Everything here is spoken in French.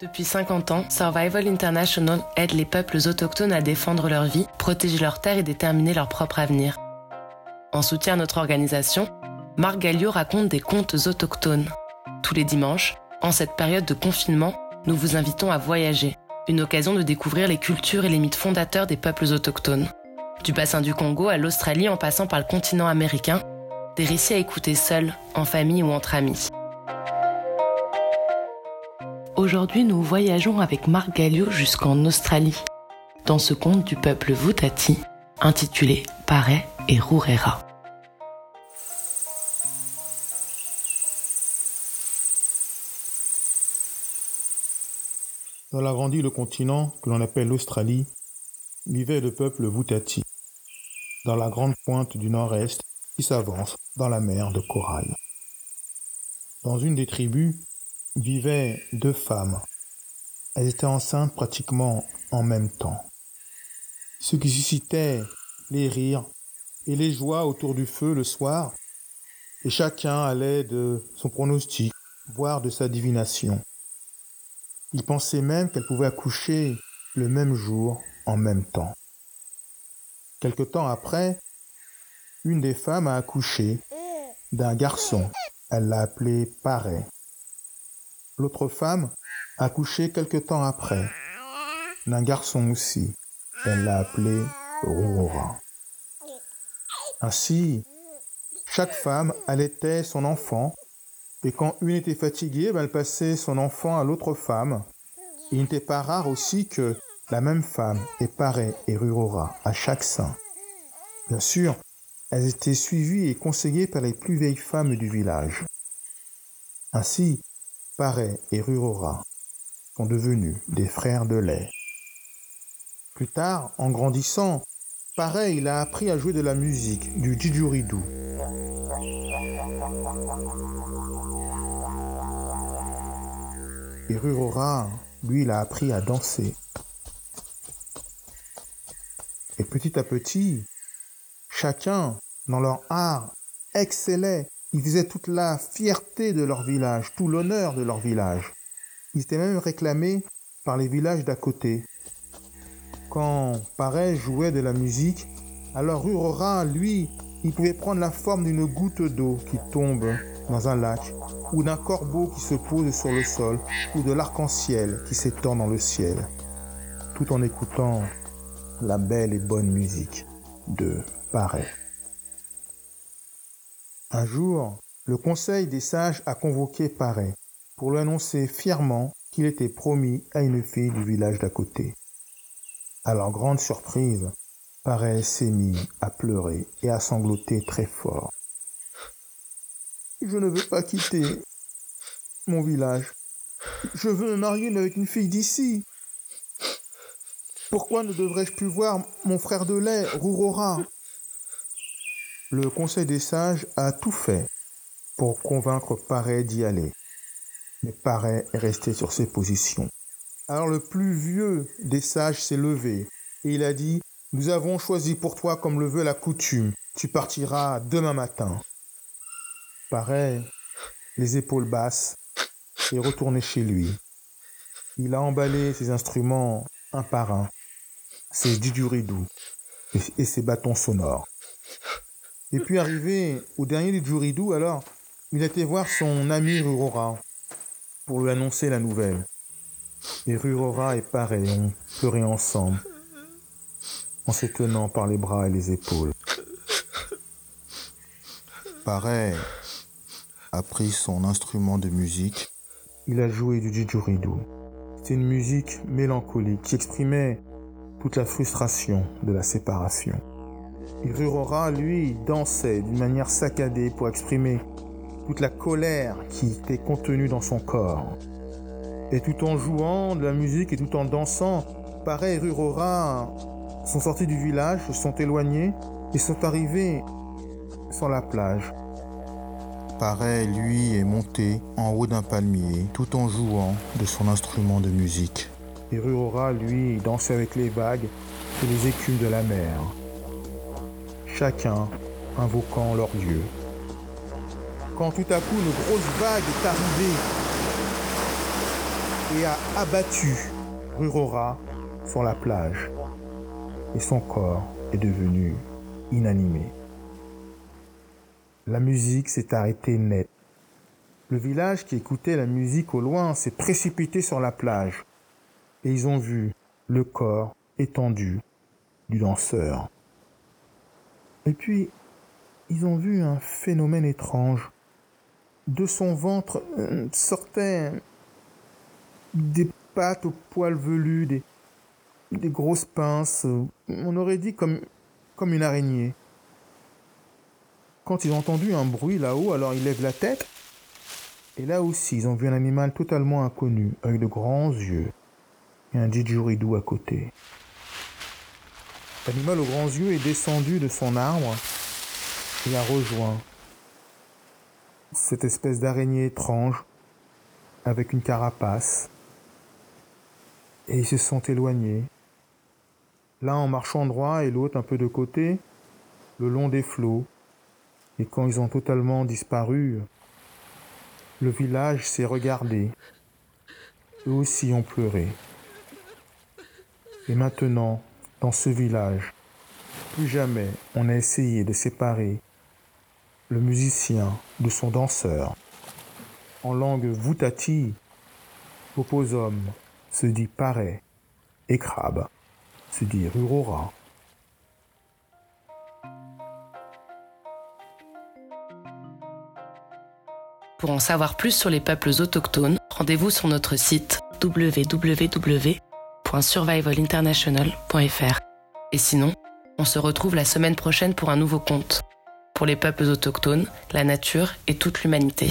Depuis 50 ans, Survival International aide les peuples autochtones à défendre leur vie, protéger leurs terres et déterminer leur propre avenir. En soutien à notre organisation, Marc Gallio raconte des contes autochtones. Tous les dimanches, en cette période de confinement, nous vous invitons à voyager, une occasion de découvrir les cultures et les mythes fondateurs des peuples autochtones. Du bassin du Congo à l'Australie en passant par le continent américain, des récits à écouter seuls, en famille ou entre amis. Aujourd'hui, nous voyageons avec Marc Gallio jusqu'en Australie, dans ce conte du peuple Vutati, intitulé Paray et Rurera. Dans la grande île continent que l'on appelle l'Australie, vivait le peuple Vutati, dans la grande pointe du nord-est qui s'avance dans la mer de corail. Dans une des tribus vivaient deux femmes. Elles étaient enceintes pratiquement en même temps. Ce qui suscitait les rires et les joies autour du feu le soir, et chacun allait de son pronostic, voire de sa divination. Il pensait même qu'elles pouvaient accoucher le même jour en même temps. Quelque temps après, une des femmes a accouché d'un garçon. Elle l'a appelé Paray. L'autre femme a accouché quelque temps après d'un garçon aussi. Elle l'a appelé Aurora. Ainsi, chaque femme allaitait son enfant et quand une était fatiguée, ben, elle passait son enfant à l'autre femme. il n'était pas rare aussi que la même femme ait Paray et Rurora à chaque sein. Bien sûr, elles étaient suivies et conseillées par les plus vieilles femmes du village. Ainsi, Paray et Rurora sont devenus des frères de lait. Plus tard, en grandissant, Paray il a appris à jouer de la musique, du didgeridoo. Et Rurora, lui, il a appris à danser. Et petit à petit, chacun dans leur art, excellaient. Ils faisaient toute la fierté de leur village, tout l'honneur de leur village. Ils étaient même réclamés par les villages d'à côté. Quand Pareil jouait de la musique, alors Rurora, lui, il pouvait prendre la forme d'une goutte d'eau qui tombe dans un lac, ou d'un corbeau qui se pose sur le sol, ou de l'arc-en-ciel qui s'étend dans le ciel, tout en écoutant la belle et bonne musique de Pareil. Un jour, le conseil des sages a convoqué Paray pour lui annoncer fièrement qu'il était promis à une fille du village d'à côté. À leur grande surprise, Paray s'est mis à pleurer et à sangloter très fort. Je ne veux pas quitter mon village. Je veux me marier avec une fille d'ici. Pourquoi ne devrais-je plus voir mon frère de lait, Rourora? Le Conseil des sages a tout fait pour convaincre Paray d'y aller. Mais Paray est resté sur ses positions. Alors le plus vieux des sages s'est levé et il a dit Nous avons choisi pour toi comme le veut la coutume. Tu partiras demain matin. Paray, les épaules basses, est retourné chez lui. Il a emballé ses instruments un par un, ses didgeridoo et ses bâtons sonores. Et puis arrivé au dernier du Juridou, alors, il a été voir son ami Rurora pour lui annoncer la nouvelle. Et Rurora et pareil ont pleuré ensemble, en se tenant par les bras et les épaules. Pareil a pris son instrument de musique. Il a joué du didgeridoo. C'était une musique mélancolique qui exprimait toute la frustration de la séparation. Rurora, lui, dansait d'une manière saccadée pour exprimer toute la colère qui était contenue dans son corps. Et tout en jouant de la musique et tout en dansant, pareil, Rurora sont sortis du village, se sont éloignés et sont arrivés sur la plage. Pareil, lui, est monté en haut d'un palmier tout en jouant de son instrument de musique. Et Rurora, lui, dansait avec les vagues et les écumes de la mer chacun invoquant leur Dieu. Quand tout à coup une grosse vague est arrivée et a abattu Rurora sur la plage. Et son corps est devenu inanimé. La musique s'est arrêtée net. Le village qui écoutait la musique au loin s'est précipité sur la plage et ils ont vu le corps étendu du danseur. Et puis, ils ont vu un phénomène étrange. De son ventre euh, sortaient des pattes aux poils velus, des, grosses pinces, on aurait dit comme, comme une araignée. Quand ils ont entendu un bruit là-haut, alors ils lèvent la tête. Et là aussi, ils ont vu un animal totalement inconnu, avec de grands yeux, et un didgeridoo à côté. L'animal aux grands yeux est descendu de son arbre et a rejoint cette espèce d'araignée étrange avec une carapace. Et ils se sont éloignés. L'un en marchant droit et l'autre un peu de côté, le long des flots. Et quand ils ont totalement disparu, le village s'est regardé. Eux aussi ont pleuré. Et maintenant, dans ce village, plus jamais on a essayé de séparer le musicien de son danseur. En langue voutati, Poposum se dit pareil et crabe se dit rurora. Pour en savoir plus sur les peuples autochtones, rendez-vous sur notre site www.survivalinternational.fr. Et sinon, on se retrouve la semaine prochaine pour un nouveau conte. Pour les peuples autochtones, la nature et toute l'humanité.